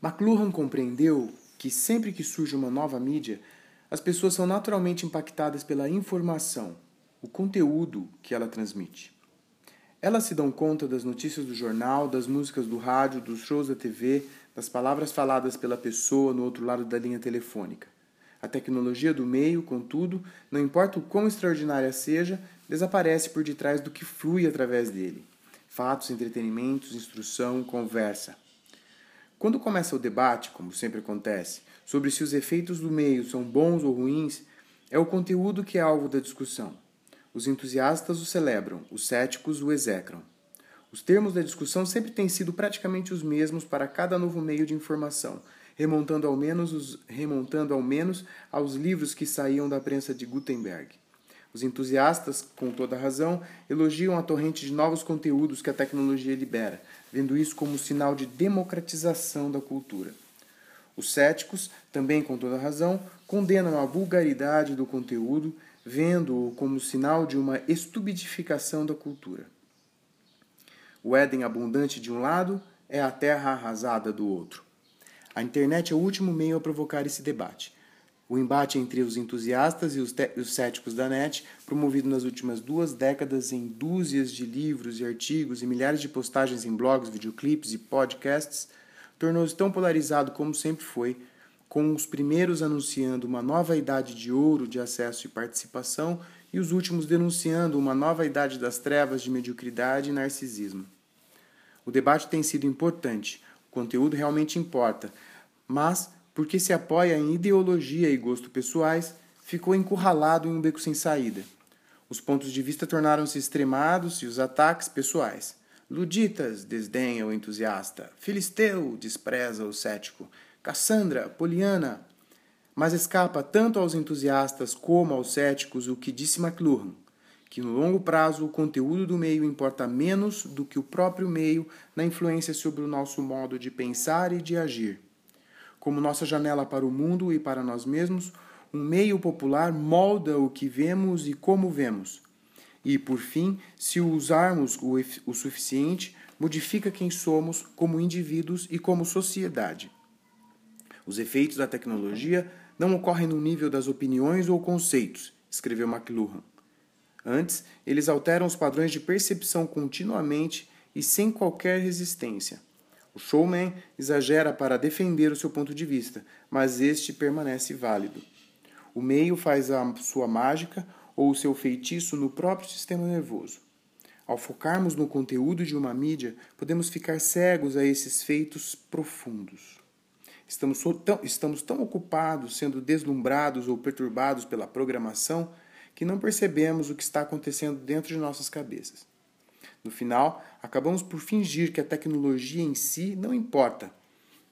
McLuhan compreendeu que sempre que surge uma nova mídia, as pessoas são naturalmente impactadas pela informação, o conteúdo que ela transmite. Elas se dão conta das notícias do jornal, das músicas do rádio, dos shows da TV, das palavras faladas pela pessoa no outro lado da linha telefônica. A tecnologia do meio, contudo, não importa o quão extraordinária seja, desaparece por detrás do que flui através dele. Fatos, entretenimentos, instrução, conversa. Quando começa o debate, como sempre acontece, sobre se os efeitos do meio são bons ou ruins, é o conteúdo que é alvo da discussão. Os entusiastas o celebram, os céticos o execram. Os termos da discussão sempre têm sido praticamente os mesmos para cada novo meio de informação, remontando ao menos, os, remontando ao menos aos livros que saíam da prensa de Gutenberg. Os entusiastas, com toda razão, elogiam a torrente de novos conteúdos que a tecnologia libera, vendo isso como sinal de democratização da cultura. Os céticos, também com toda razão, condenam a vulgaridade do conteúdo, vendo-o como sinal de uma estupidificação da cultura. O Éden abundante de um lado é a terra arrasada do outro. A internet é o último meio a provocar esse debate. O embate entre os entusiastas e os, os céticos da net, promovido nas últimas duas décadas em dúzias de livros e artigos e milhares de postagens em blogs, videoclipes e podcasts, tornou-se tão polarizado como sempre foi, com os primeiros anunciando uma nova idade de ouro de acesso e participação e os últimos denunciando uma nova idade das trevas de mediocridade e narcisismo. O debate tem sido importante, o conteúdo realmente importa, mas porque se apoia em ideologia e gosto pessoais, ficou encurralado em um beco sem saída. Os pontos de vista tornaram-se extremados e os ataques pessoais. Luditas desdenha o entusiasta, Filisteu despreza o cético, Cassandra, Poliana. Mas escapa tanto aos entusiastas como aos céticos o que disse McLuhan, que no longo prazo o conteúdo do meio importa menos do que o próprio meio na influência sobre o nosso modo de pensar e de agir. Como nossa janela para o mundo e para nós mesmos, um meio popular molda o que vemos e como vemos. E, por fim, se usarmos o, o suficiente, modifica quem somos como indivíduos e como sociedade. Os efeitos da tecnologia não ocorrem no nível das opiniões ou conceitos, escreveu McLuhan. Antes, eles alteram os padrões de percepção continuamente e sem qualquer resistência. O showman exagera para defender o seu ponto de vista, mas este permanece válido. O meio faz a sua mágica ou o seu feitiço no próprio sistema nervoso. Ao focarmos no conteúdo de uma mídia, podemos ficar cegos a esses feitos profundos. Estamos, tão, estamos tão ocupados sendo deslumbrados ou perturbados pela programação que não percebemos o que está acontecendo dentro de nossas cabeças. No final, acabamos por fingir que a tecnologia em si não importa.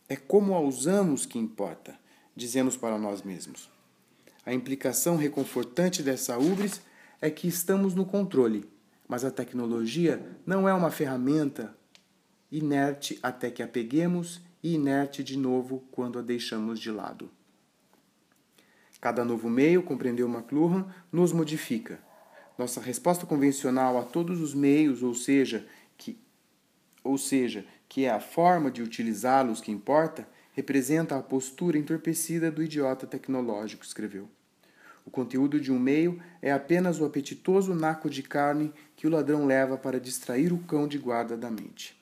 É como a usamos que importa, dizemos para nós mesmos. A implicação reconfortante dessa ubris é que estamos no controle, mas a tecnologia não é uma ferramenta inerte até que a peguemos e inerte de novo quando a deixamos de lado. Cada novo meio, compreendeu McLuhan, nos modifica, nossa resposta convencional a todos os meios, ou seja, que, ou seja, que é a forma de utilizá-los que importa, representa a postura entorpecida do idiota tecnológico, escreveu. O conteúdo de um meio é apenas o apetitoso naco de carne que o ladrão leva para distrair o cão de guarda da mente.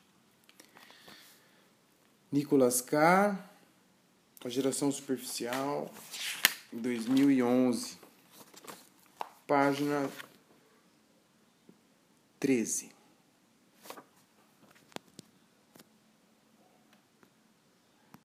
Nicolas Carr, A Geração Superficial, 2011, página 13.